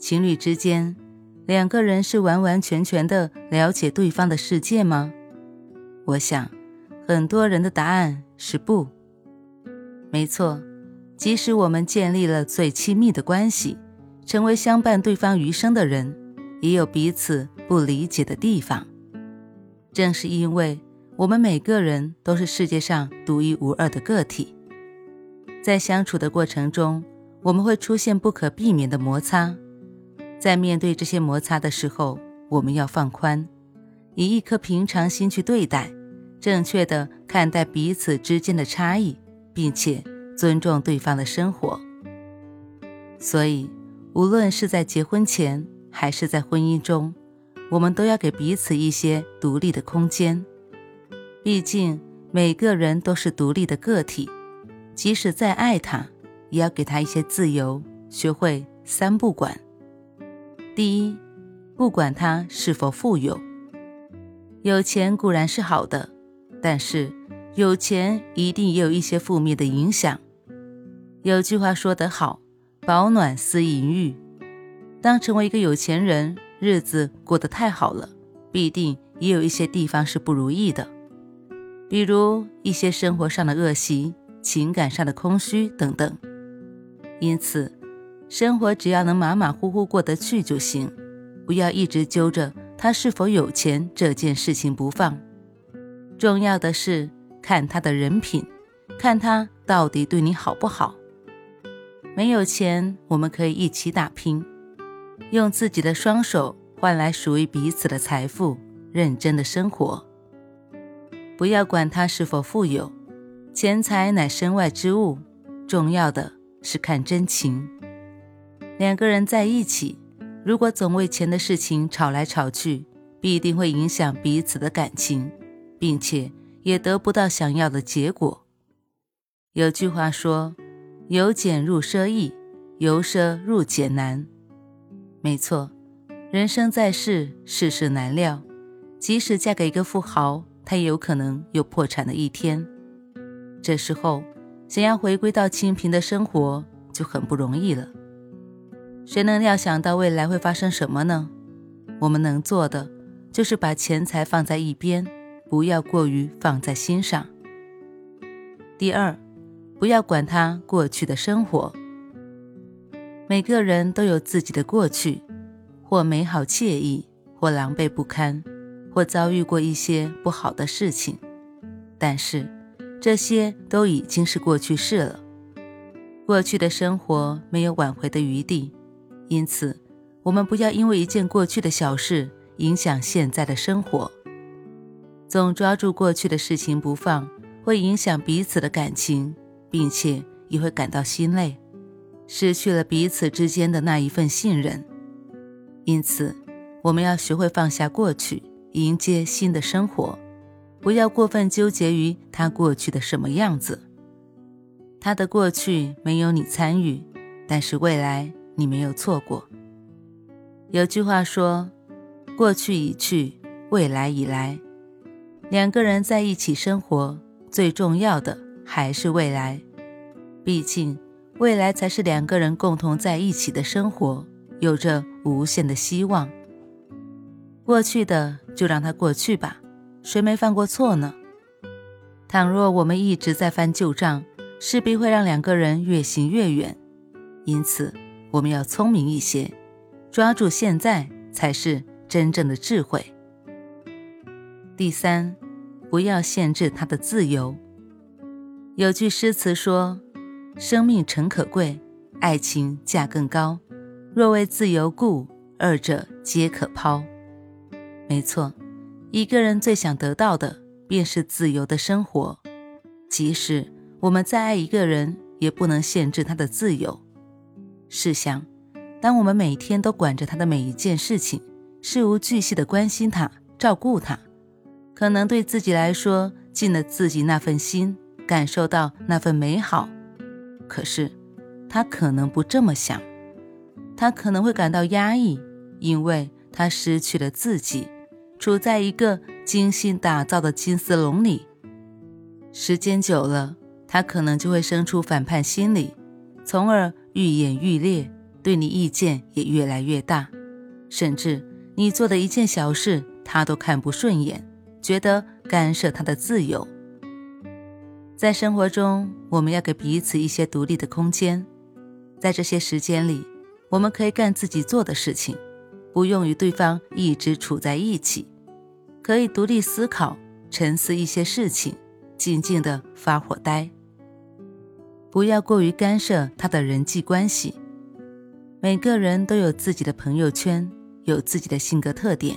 情侣之间，两个人是完完全全的了解对方的世界吗？我想，很多人的答案是不。没错，即使我们建立了最亲密的关系，成为相伴对方余生的人，也有彼此不理解的地方。正是因为我们每个人都是世界上独一无二的个体，在相处的过程中，我们会出现不可避免的摩擦。在面对这些摩擦的时候，我们要放宽，以一颗平常心去对待，正确的看待彼此之间的差异，并且尊重对方的生活。所以，无论是在结婚前还是在婚姻中，我们都要给彼此一些独立的空间。毕竟，每个人都是独立的个体，即使再爱他，也要给他一些自由，学会三不管。第一，不管他是否富有，有钱固然是好的，但是有钱一定也有一些负面的影响。有句话说得好：“保暖思淫欲。”当成为一个有钱人，日子过得太好了，必定也有一些地方是不如意的，比如一些生活上的恶习、情感上的空虚等等。因此。生活只要能马马虎虎过得去就行，不要一直揪着他是否有钱这件事情不放。重要的是看他的人品，看他到底对你好不好。没有钱，我们可以一起打拼，用自己的双手换来属于彼此的财富，认真的生活。不要管他是否富有，钱财乃身外之物，重要的是看真情。两个人在一起，如果总为钱的事情吵来吵去，必定会影响彼此的感情，并且也得不到想要的结果。有句话说：“由俭入奢易，由奢入俭难。”没错，人生在世，世事难料，即使嫁给一个富豪，他也有可能有破产的一天。这时候，想要回归到清贫的生活，就很不容易了。谁能料想到未来会发生什么呢？我们能做的就是把钱财放在一边，不要过于放在心上。第二，不要管他过去的生活。每个人都有自己的过去，或美好惬意，或狼狈不堪，或遭遇过一些不好的事情。但是，这些都已经是过去式了。过去的生活没有挽回的余地。因此，我们不要因为一件过去的小事影响现在的生活。总抓住过去的事情不放，会影响彼此的感情，并且也会感到心累，失去了彼此之间的那一份信任。因此，我们要学会放下过去，迎接新的生活，不要过分纠结于他过去的什么样子。他的过去没有你参与，但是未来。你没有错过。有句话说：“过去已去，未来已来。”两个人在一起生活，最重要的还是未来。毕竟，未来才是两个人共同在一起的生活，有着无限的希望。过去的就让它过去吧，谁没犯过错呢？倘若我们一直在翻旧账，势必会让两个人越行越远。因此，我们要聪明一些，抓住现在才是真正的智慧。第三，不要限制他的自由。有句诗词说：“生命诚可贵，爱情价更高。若为自由故，二者皆可抛。”没错，一个人最想得到的便是自由的生活。即使我们再爱一个人，也不能限制他的自由。试想，当我们每天都管着他的每一件事情，事无巨细的关心他、照顾他，可能对自己来说尽了自己那份心，感受到那份美好。可是，他可能不这么想，他可能会感到压抑，因为他失去了自己，处在一个精心打造的金丝笼里。时间久了，他可能就会生出反叛心理，从而愈演愈烈。对你意见也越来越大，甚至你做的一件小事，他都看不顺眼，觉得干涉他的自由。在生活中，我们要给彼此一些独立的空间，在这些时间里，我们可以干自己做的事情，不用与对方一直处在一起，可以独立思考、沉思一些事情，静静的发会呆，不要过于干涉他的人际关系。每个人都有自己的朋友圈，有自己的性格特点。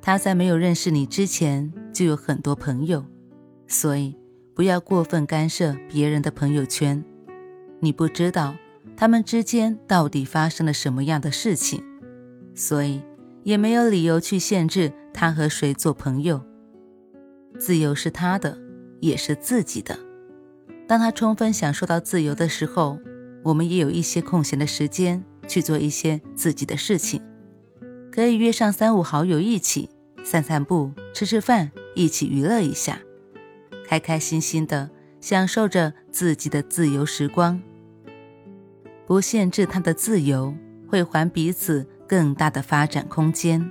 他在没有认识你之前就有很多朋友，所以不要过分干涉别人的朋友圈。你不知道他们之间到底发生了什么样的事情，所以也没有理由去限制他和谁做朋友。自由是他的，也是自己的。当他充分享受到自由的时候。我们也有一些空闲的时间去做一些自己的事情，可以约上三五好友一起散散步、吃吃饭，一起娱乐一下，开开心心的享受着自己的自由时光。不限制他的自由，会还彼此更大的发展空间。